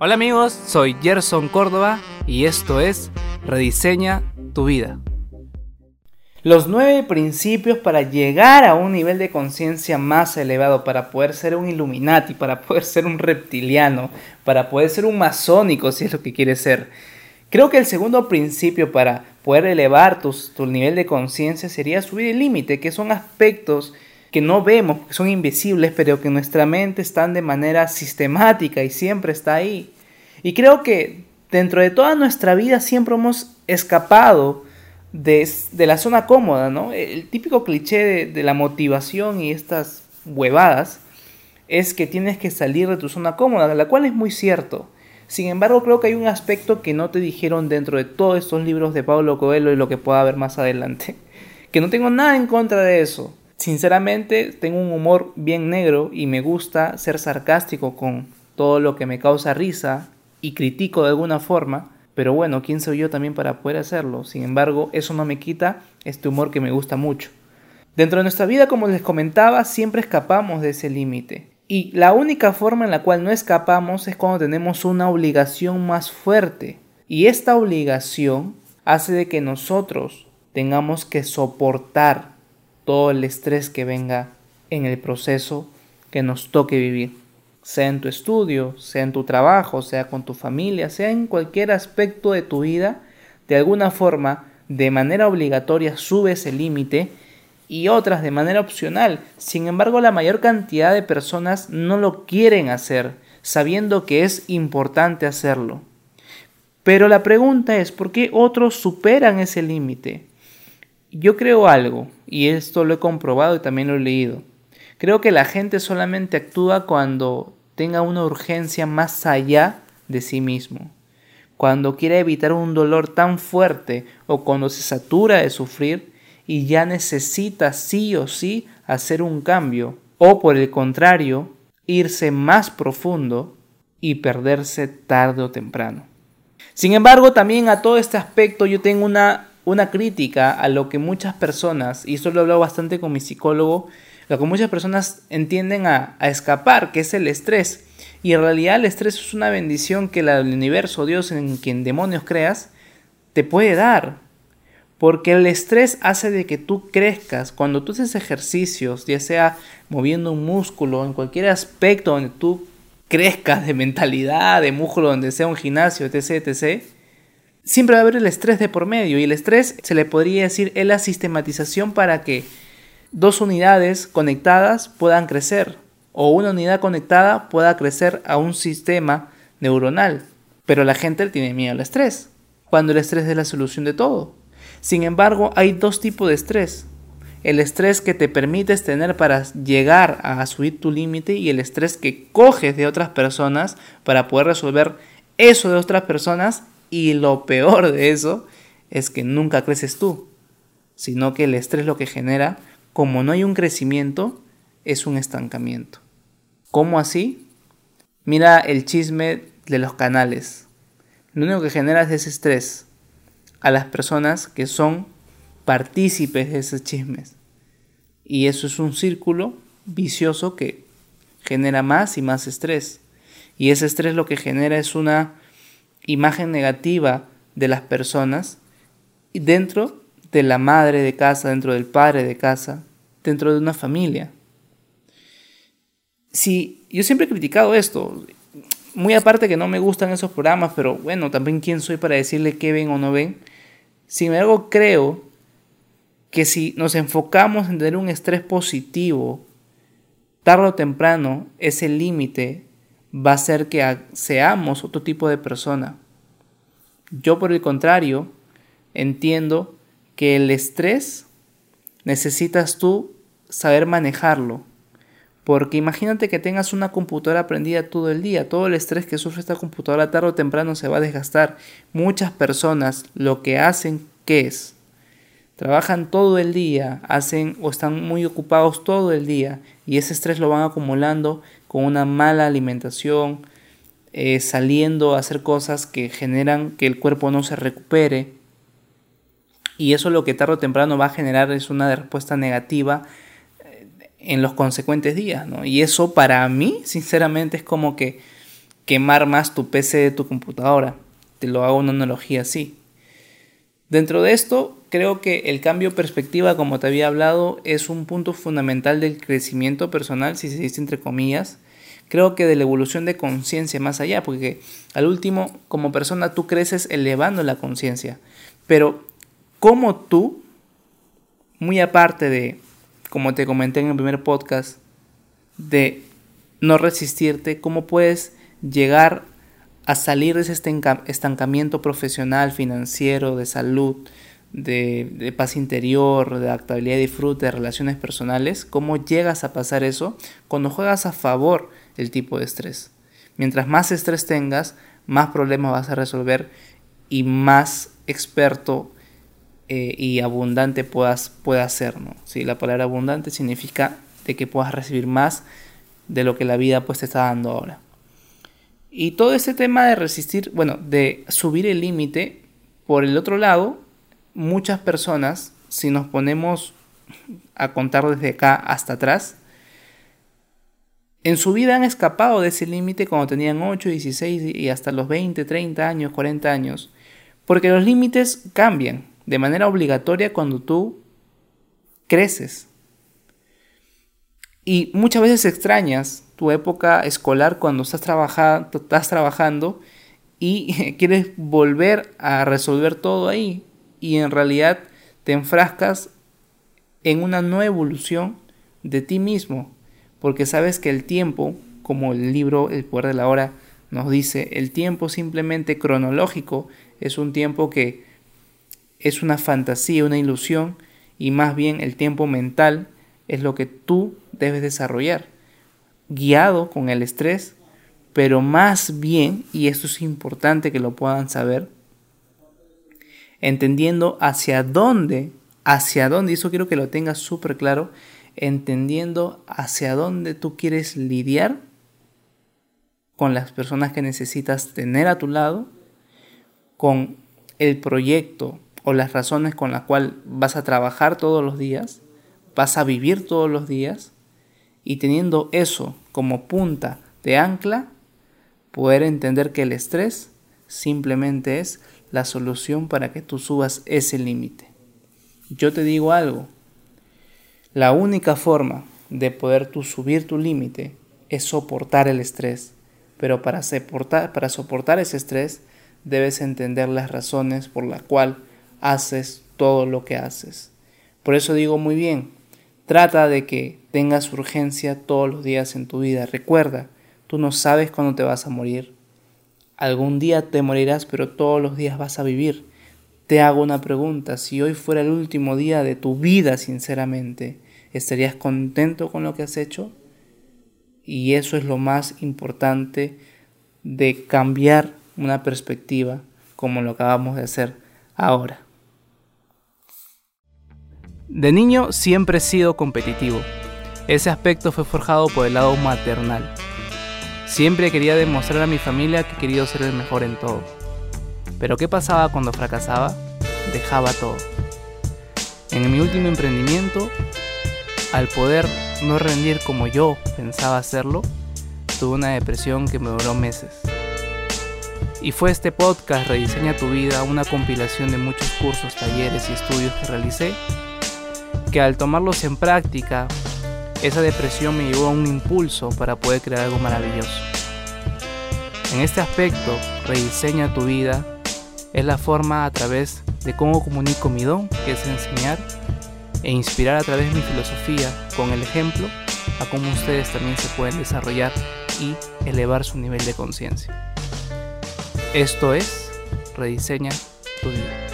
Hola amigos, soy Gerson Córdoba y esto es Rediseña tu vida. Los nueve principios para llegar a un nivel de conciencia más elevado, para poder ser un Illuminati, para poder ser un reptiliano, para poder ser un masónico si es lo que quieres ser. Creo que el segundo principio para poder elevar tu, tu nivel de conciencia sería subir el límite, que son aspectos que no vemos, que son invisibles, pero que en nuestra mente están de manera sistemática y siempre está ahí. Y creo que dentro de toda nuestra vida siempre hemos escapado de, la zona cómoda, ¿no? El típico cliché de, de la motivación y estas huevadas es que tienes que salir de tu zona cómoda, la cual es muy cierto. Sin embargo, creo que hay un aspecto que no te dijeron dentro de todos estos libros de Pablo Coelho y lo que pueda haber más adelante. Que no tengo nada en contra de eso. Sinceramente, tengo un humor bien negro y me gusta ser sarcástico con todo lo que me causa risa y critico de alguna forma. Pero bueno, ¿quién soy yo también para poder hacerlo? Sin embargo, eso no me quita este humor que me gusta mucho. Dentro de nuestra vida, como les comentaba, siempre escapamos de ese límite. Y la única forma en la cual no escapamos es cuando tenemos una obligación más fuerte. Y esta obligación hace de que nosotros tengamos que soportar todo el estrés que venga en el proceso que nos toque vivir. Sea en tu estudio, sea en tu trabajo, sea con tu familia, sea en cualquier aspecto de tu vida, de alguna forma, de manera obligatoria, subes el límite y otras de manera opcional. Sin embargo, la mayor cantidad de personas no lo quieren hacer, sabiendo que es importante hacerlo. Pero la pregunta es, ¿por qué otros superan ese límite? Yo creo algo, y esto lo he comprobado y también lo he leído. Creo que la gente solamente actúa cuando tenga una urgencia más allá de sí mismo. Cuando quiere evitar un dolor tan fuerte o cuando se satura de sufrir y ya necesita sí o sí hacer un cambio, o por el contrario, irse más profundo y perderse tarde o temprano. Sin embargo, también a todo este aspecto yo tengo una, una crítica a lo que muchas personas, y esto lo he hablado bastante con mi psicólogo, lo que muchas personas entienden a, escapar, que es el estrés. Y en realidad el estrés es una bendición que el universo, Dios en quien demonios creas, te puede dar. Porque el estrés hace de que tú crezcas. Cuando tú haces ejercicios, ya sea moviendo un músculo, en cualquier aspecto donde tú crezcas de mentalidad, de músculo, donde sea un gimnasio, etc., etc., siempre va a haber el estrés de por medio. Y el estrés se le podría decir es la sistematización para que dos unidades conectadas puedan crecer. O una unidad conectada pueda crecer a un sistema neuronal. Pero la gente tiene miedo al estrés. Cuando el estrés es la solución de todo. Sin embargo, hay dos tipos de estrés. El estrés que te permites tener para llegar a subir tu límite y el estrés que coges de otras personas para poder resolver eso de otras personas y lo peor de eso es que nunca creces tú, sino que el estrés lo que genera, como no hay un crecimiento, es un estancamiento. ¿Cómo así? Mira el chisme de los canales. Lo único que genera es estrés a las personas que son partícipes de esos chismes. Y eso es un círculo vicioso que genera más y más estrés. Y ese estrés lo que genera es una imagen negativa de las personas dentro de la madre de casa, dentro del padre de casa, dentro de una familia. Si yo siempre he criticado esto, muy aparte que no me gustan esos programas, pero bueno, también quién soy para decirle qué ven o no ven. Sin embargo, creo que si nos enfocamos en tener un estrés positivo, tarde o temprano ese límite va a hacer que seamos otro tipo de persona. Yo por el contrario, entiendo que el estrés necesitas tú saber manejarlo porque imagínate que tengas una computadora prendida todo el día, todo el estrés que sufre esta computadora tarde o temprano se va a desgastar. Muchas personas lo que hacen, ¿qué es? Trabajan todo el día, hacen o están muy ocupados todo el día y ese estrés lo van acumulando con una mala alimentación, eh, saliendo a hacer cosas que generan que el cuerpo no se recupere. Y eso lo que tarde o temprano va a generar es una respuesta negativa en los consecuentes días, ¿no? Y eso para mí, sinceramente, es como que quemar más tu PC de tu computadora. Te lo hago una analogía así. Dentro de esto, creo que el cambio de perspectiva, como te había hablado, es un punto fundamental del crecimiento personal, si se dice entre comillas. Creo que de la evolución de conciencia más allá, porque al último, como persona, tú creces elevando la conciencia. Pero, como tú, muy aparte de, como te comenté en el primer podcast, de no resistirte, cómo puedes llegar a salir de ese estancamiento profesional, financiero, de salud, de, paz interior, de adaptabilidad y disfrute, de relaciones personales, cómo llegas a pasar eso cuando juegas a favor del tipo de estrés. Mientras más estrés tengas, más problemas vas a resolver y más experto eh, y abundante puedas, puedas ser. ¿no? La palabra abundante significa de que puedas recibir más de lo que la vida pues, te está dando ahora. Y todo ese tema de resistir, bueno, de subir el límite, por el otro lado, muchas personas, si nos ponemos a contar desde acá hasta atrás, en su vida han escapado de ese límite cuando tenían 8, 16 y hasta los 20, 30 años, 40 años, porque los límites cambian de manera obligatoria cuando tú creces. Y muchas veces extrañas tu época escolar cuando estás, trabajando, estás trabajando y quieres volver a resolver todo ahí. Y en realidad te enfrascas en una nueva evolución de ti mismo. Porque sabes que el tiempo, como el libro El poder de la hora nos dice, el tiempo simplemente cronológico es un tiempo que es una fantasía, una ilusión, y más bien el tiempo mental es lo que tú debes desarrollar, guiado con el estrés, pero más bien, y esto es importante que lo puedan saber, entendiendo hacia dónde, hacia dónde, y eso quiero que lo tengas súper claro, entendiendo hacia dónde tú quieres lidiar con las personas que necesitas tener a tu lado, con el proyecto o las razones con las cuales vas a trabajar todos los días, vas a vivir todos los días y teniendo eso como punta de ancla, poder entender que el estrés simplemente es la solución para que tú subas ese límite. Yo te digo algo, la única forma de poder tú subir tu límite es soportar el estrés, pero para soportar, para soportar ese estrés debes entender las razones por las cuales haces todo lo que haces. Por eso digo muy bien, Trata de que tengas urgencia todos los días en tu vida. Recuerda, tú no sabes cuándo te vas a morir. Algún día te morirás, pero todos los días vas a vivir. Te hago una pregunta, si hoy fuera el último día de tu vida, sinceramente, ¿estarías contento con lo que has hecho? Y eso es lo más importante de cambiar una perspectiva como lo acabamos de hacer ahora. De niño siempre he sido competitivo. Ese aspecto fue forjado por el lado maternal. Siempre quería demostrar a mi familia que quería ser el mejor en todo. Pero ¿qué pasaba cuando fracasaba? Dejaba todo. En mi último emprendimiento, al poder no rendir como yo pensaba hacerlo, tuve una depresión que me duró meses. Y fue este podcast Rediseña tu vida, una compilación de muchos cursos, talleres y estudios que realicé que al tomarlos en práctica, esa depresión me llevó a un impulso para poder crear algo maravilloso. En este aspecto, rediseña tu vida es la forma a través de cómo comunico mi don, que es enseñar e inspirar a través de mi filosofía con el ejemplo a cómo ustedes también se pueden desarrollar y elevar su nivel de conciencia. Esto es Rediseña tu vida.